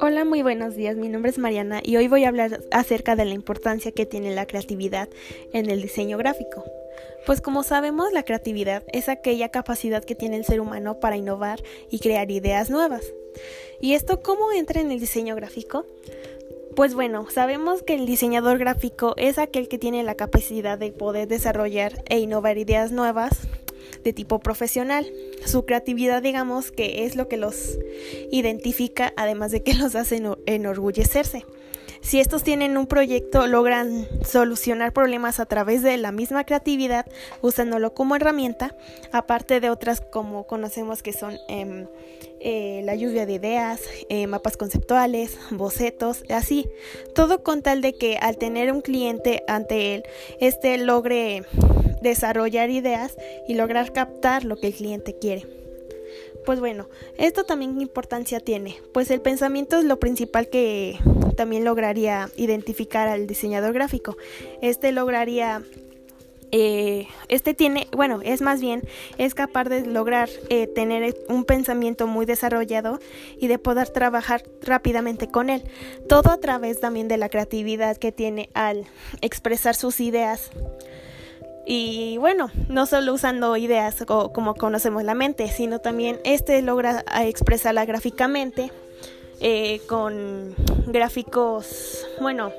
Hola, muy buenos días. Mi nombre es Mariana y hoy voy a hablar acerca de la importancia que tiene la creatividad en el diseño gráfico. Pues como sabemos, la creatividad es aquella capacidad que tiene el ser humano para innovar y crear ideas nuevas. ¿Y esto cómo entra en el diseño gráfico? Pues bueno, sabemos que el diseñador gráfico es aquel que tiene la capacidad de poder desarrollar e innovar ideas nuevas de tipo profesional. Su creatividad, digamos, que es lo que los identifica, además de que los hace enorgullecerse. Si estos tienen un proyecto, logran solucionar problemas a través de la misma creatividad, usándolo como herramienta, aparte de otras como conocemos que son em, eh, la lluvia de ideas, eh, mapas conceptuales, bocetos, así. Todo con tal de que al tener un cliente ante él, este logre desarrollar ideas y lograr captar lo que el cliente quiere. Pues bueno, esto también importancia tiene, pues el pensamiento es lo principal que también lograría identificar al diseñador gráfico. Este lograría eh, este tiene, bueno, es más bien, es capaz de lograr eh, tener un pensamiento muy desarrollado y de poder trabajar rápidamente con él. Todo a través también de la creatividad que tiene al expresar sus ideas y bueno, no solo usando ideas como conocemos la mente, sino también este logra expresarla gráficamente eh, con gráficos, bueno,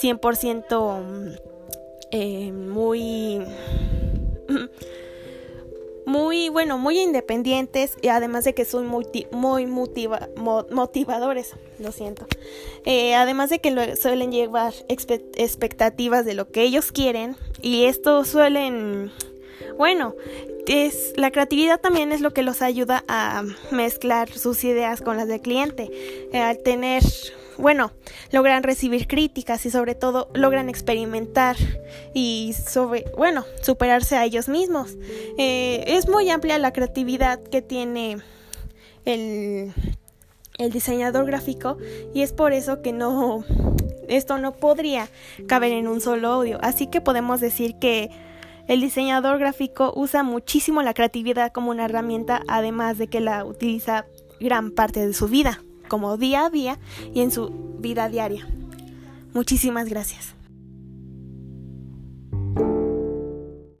100% eh, muy muy bueno, muy independientes y además de que son muy, muy motivadores, lo siento. Eh, además de que suelen llevar expectativas de lo que ellos quieren y esto suelen, bueno, es la creatividad también es lo que los ayuda a mezclar sus ideas con las del cliente, eh, al tener bueno, logran recibir críticas y sobre todo logran experimentar y sobre, bueno, superarse a ellos mismos. Eh, es muy amplia la creatividad que tiene el, el diseñador gráfico y es por eso que no, esto no podría caber en un solo audio. Así que podemos decir que el diseñador gráfico usa muchísimo la creatividad como una herramienta, además de que la utiliza gran parte de su vida como día a día y en su vida diaria. Muchísimas gracias.